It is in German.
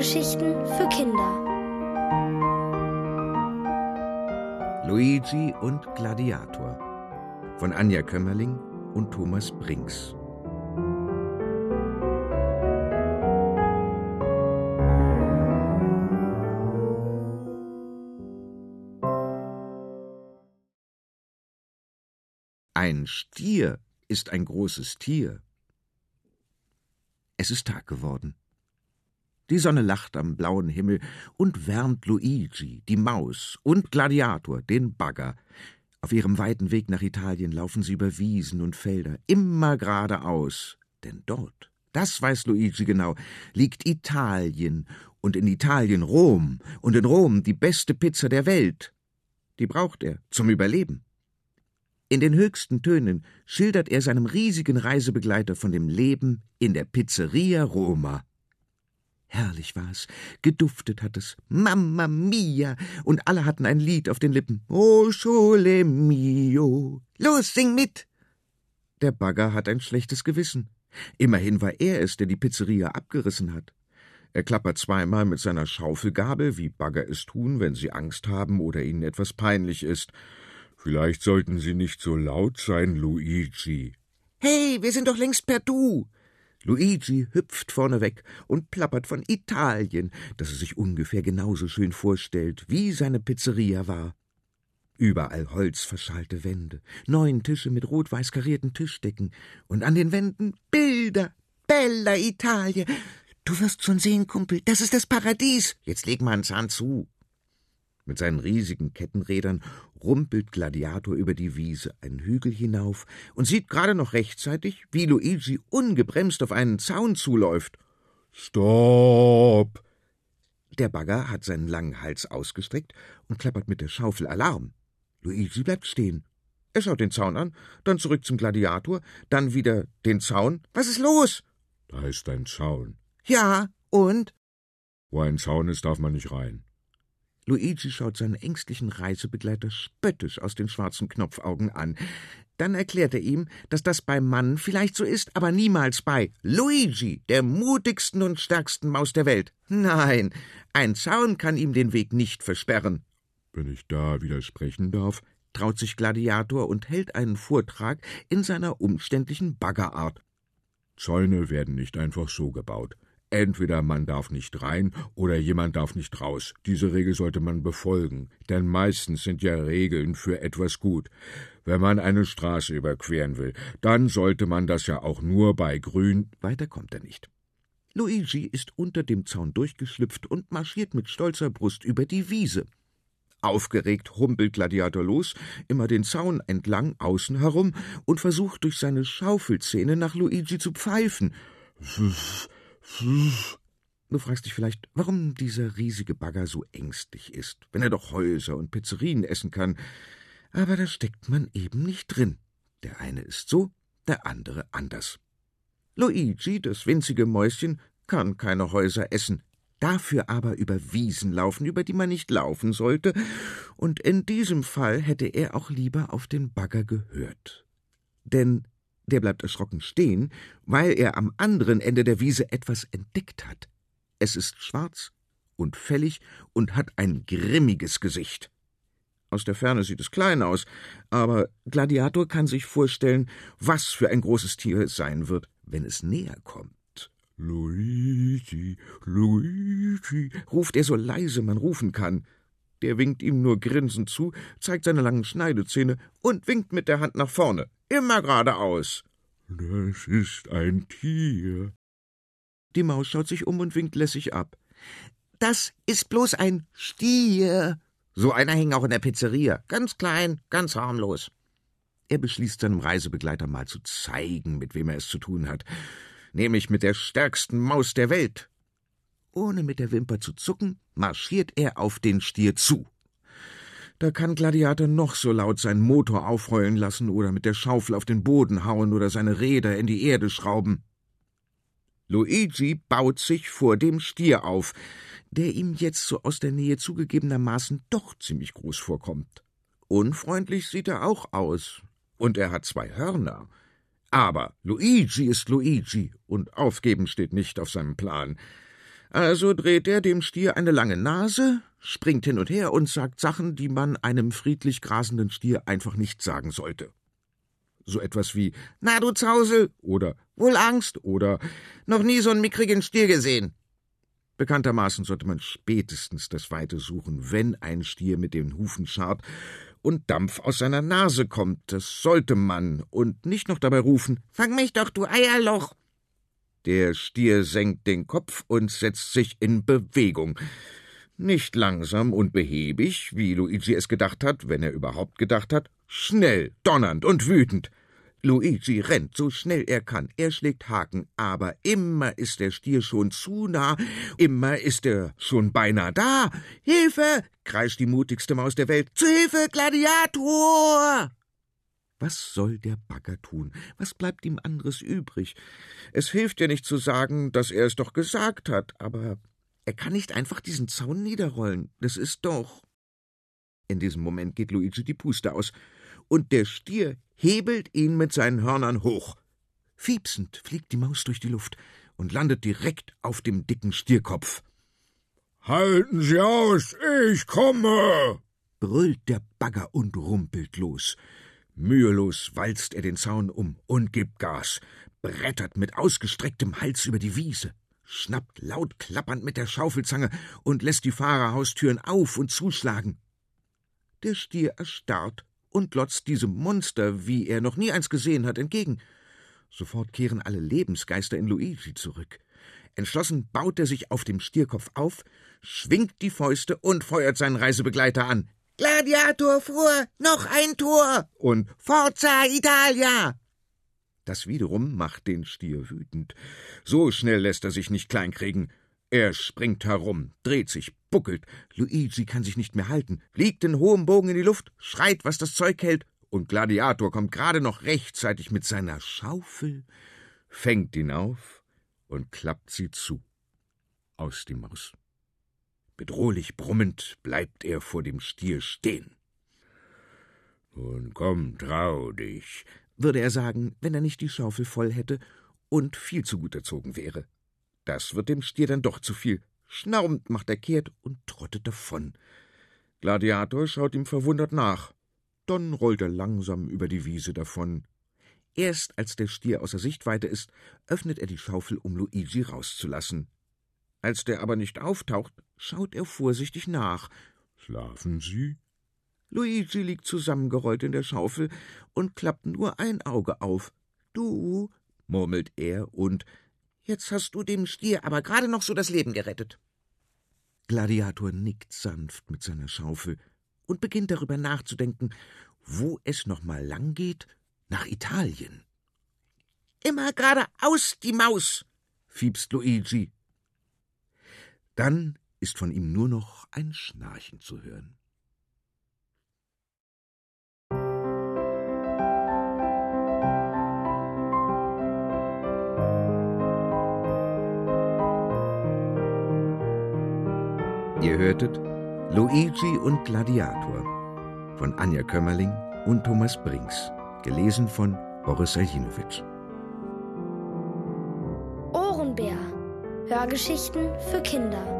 Hörgeschichten für Kinder. Luigi und Gladiator von Anja Kömmerling und Thomas Brinks. Ein Stier ist ein großes Tier. Es ist Tag geworden. Die Sonne lacht am blauen Himmel und wärmt Luigi, die Maus, und Gladiator, den Bagger. Auf ihrem weiten Weg nach Italien laufen sie über Wiesen und Felder, immer geradeaus. Denn dort, das weiß Luigi genau, liegt Italien und in Italien Rom und in Rom die beste Pizza der Welt. Die braucht er zum Überleben. In den höchsten Tönen schildert er seinem riesigen Reisebegleiter von dem Leben in der Pizzeria Roma. Herrlich war's, geduftet hat es, Mamma mia, und alle hatten ein Lied auf den Lippen. O sole mio. Los, sing mit! Der Bagger hat ein schlechtes Gewissen. Immerhin war er es, der die Pizzeria abgerissen hat. Er klappert zweimal mit seiner Schaufelgabel, wie Bagger es tun, wenn sie Angst haben oder ihnen etwas peinlich ist. Vielleicht sollten Sie nicht so laut sein, Luigi. Hey, wir sind doch längst per Du. Luigi hüpft vorneweg und plappert von Italien, das er sich ungefähr genauso schön vorstellt, wie seine Pizzeria war. Überall holzverschalte Wände, neun Tische mit rot-weiß karierten Tischdecken und an den Wänden Bilder. Bella Italia. Du wirst schon sehen, Kumpel, das ist das Paradies. Jetzt leg mal einen Zahn zu. Mit seinen riesigen Kettenrädern rumpelt Gladiator über die Wiese einen Hügel hinauf und sieht gerade noch rechtzeitig, wie Luigi ungebremst auf einen Zaun zuläuft. Stopp! Der Bagger hat seinen langen Hals ausgestreckt und klappert mit der Schaufel Alarm. Luigi bleibt stehen. Er schaut den Zaun an, dann zurück zum Gladiator, dann wieder den Zaun. Was ist los? Da ist ein Zaun. Ja, und? Wo ein Zaun ist, darf man nicht rein. Luigi schaut seinen ängstlichen Reisebegleiter spöttisch aus den schwarzen Knopfaugen an. Dann erklärt er ihm, dass das beim Mann vielleicht so ist, aber niemals bei Luigi, der mutigsten und stärksten Maus der Welt. Nein, ein Zaun kann ihm den Weg nicht versperren. Wenn ich da widersprechen darf, traut sich Gladiator und hält einen Vortrag in seiner umständlichen Baggerart. Zäune werden nicht einfach so gebaut. Entweder man darf nicht rein oder jemand darf nicht raus. Diese Regel sollte man befolgen, denn meistens sind ja Regeln für etwas gut. Wenn man eine Straße überqueren will, dann sollte man das ja auch nur bei Grün. Weiter kommt er nicht. Luigi ist unter dem Zaun durchgeschlüpft und marschiert mit stolzer Brust über die Wiese. Aufgeregt humpelt Gladiator los, immer den Zaun entlang, außen herum, und versucht durch seine Schaufelzähne nach Luigi zu pfeifen. Du fragst dich vielleicht, warum dieser riesige Bagger so ängstlich ist, wenn er doch Häuser und Pizzerien essen kann. Aber da steckt man eben nicht drin. Der eine ist so, der andere anders. Luigi, das winzige Mäuschen, kann keine Häuser essen, dafür aber über Wiesen laufen, über die man nicht laufen sollte, und in diesem Fall hätte er auch lieber auf den Bagger gehört. Denn der bleibt erschrocken stehen, weil er am anderen Ende der Wiese etwas entdeckt hat. Es ist schwarz und fällig und hat ein grimmiges Gesicht. Aus der Ferne sieht es klein aus, aber Gladiator kann sich vorstellen, was für ein großes Tier es sein wird, wenn es näher kommt. Luigi, Luigi, ruft er so leise man rufen kann. Der winkt ihm nur grinsend zu, zeigt seine langen Schneidezähne und winkt mit der Hand nach vorne. Immer geradeaus. Das ist ein Tier. Die Maus schaut sich um und winkt lässig ab. Das ist bloß ein Stier. So einer hing auch in der Pizzeria. Ganz klein, ganz harmlos. Er beschließt seinem Reisebegleiter mal zu zeigen, mit wem er es zu tun hat. Nämlich mit der stärksten Maus der Welt. Ohne mit der Wimper zu zucken, marschiert er auf den Stier zu. Da kann Gladiator noch so laut seinen Motor aufheulen lassen oder mit der Schaufel auf den Boden hauen oder seine Räder in die Erde schrauben. Luigi baut sich vor dem Stier auf, der ihm jetzt so aus der Nähe zugegebenermaßen doch ziemlich groß vorkommt. Unfreundlich sieht er auch aus, und er hat zwei Hörner. Aber Luigi ist Luigi, und aufgeben steht nicht auf seinem Plan. Also dreht er dem Stier eine lange Nase, springt hin und her und sagt Sachen, die man einem friedlich grasenden Stier einfach nicht sagen sollte. So etwas wie Na du Zausel oder Wohl Angst oder Noch nie so einen mickrigen Stier gesehen. Bekanntermaßen sollte man spätestens das Weite suchen, wenn ein Stier mit den Hufen scharrt und Dampf aus seiner Nase kommt. Das sollte man und nicht noch dabei rufen Fang mich doch, du Eierloch. Der Stier senkt den Kopf und setzt sich in Bewegung. Nicht langsam und behäbig, wie Luigi es gedacht hat, wenn er überhaupt gedacht hat, schnell, donnernd und wütend. Luigi rennt so schnell er kann, er schlägt Haken, aber immer ist der Stier schon zu nah, immer ist er schon beinahe da. Hilfe! kreischt die mutigste Maus der Welt. Zu Hilfe, Gladiator! Was soll der Bagger tun? Was bleibt ihm anderes übrig? Es hilft ja nicht zu sagen, dass er es doch gesagt hat, aber er kann nicht einfach diesen Zaun niederrollen. Das ist doch. In diesem Moment geht Luigi die Puste aus, und der Stier hebelt ihn mit seinen Hörnern hoch. Fiepsend fliegt die Maus durch die Luft und landet direkt auf dem dicken Stierkopf. Halten Sie aus, ich komme! brüllt der Bagger und rumpelt los. Mühelos walzt er den Zaun um und gibt Gas, brettert mit ausgestrecktem Hals über die Wiese, schnappt laut klappernd mit der Schaufelzange und lässt die Fahrerhaustüren auf und zuschlagen. Der Stier erstarrt und glotzt diesem Monster, wie er noch nie eins gesehen hat, entgegen. Sofort kehren alle Lebensgeister in Luigi zurück. Entschlossen baut er sich auf dem Stierkopf auf, schwingt die Fäuste und feuert seinen Reisebegleiter an. Gladiator vor, noch ein Tor und Forza Italia. Das wiederum macht den Stier wütend. So schnell lässt er sich nicht kleinkriegen. Er springt herum, dreht sich, buckelt. Luigi kann sich nicht mehr halten, fliegt in hohem Bogen in die Luft, schreit, was das Zeug hält, und Gladiator kommt gerade noch rechtzeitig mit seiner Schaufel, fängt ihn auf und klappt sie zu. Aus die Maus. Bedrohlich brummend bleibt er vor dem Stier stehen. Nun komm, trau dich, würde er sagen, wenn er nicht die Schaufel voll hätte und viel zu gut erzogen wäre. Das wird dem Stier dann doch zu viel. Schnaubend macht er kehrt und trottet davon. Gladiator schaut ihm verwundert nach. Dann rollt er langsam über die Wiese davon. Erst als der Stier außer Sichtweite ist, öffnet er die Schaufel, um Luigi rauszulassen. Als der aber nicht auftaucht, schaut er vorsichtig nach. Schlafen Sie? Luigi liegt zusammengerollt in der Schaufel und klappt nur ein Auge auf. Du, murmelt er, und jetzt hast du dem Stier aber gerade noch so das Leben gerettet. Gladiator nickt sanft mit seiner Schaufel und beginnt darüber nachzudenken, wo es noch mal lang geht, nach Italien. Immer geradeaus, die Maus, fiebst Luigi. Dann ist von ihm nur noch ein Schnarchen zu hören. Ihr hörtet Luigi und Gladiator von Anja Kömmerling und Thomas Brinks, gelesen von Boris Saljinowitsch. Ohrenbär. Hörgeschichten für Kinder.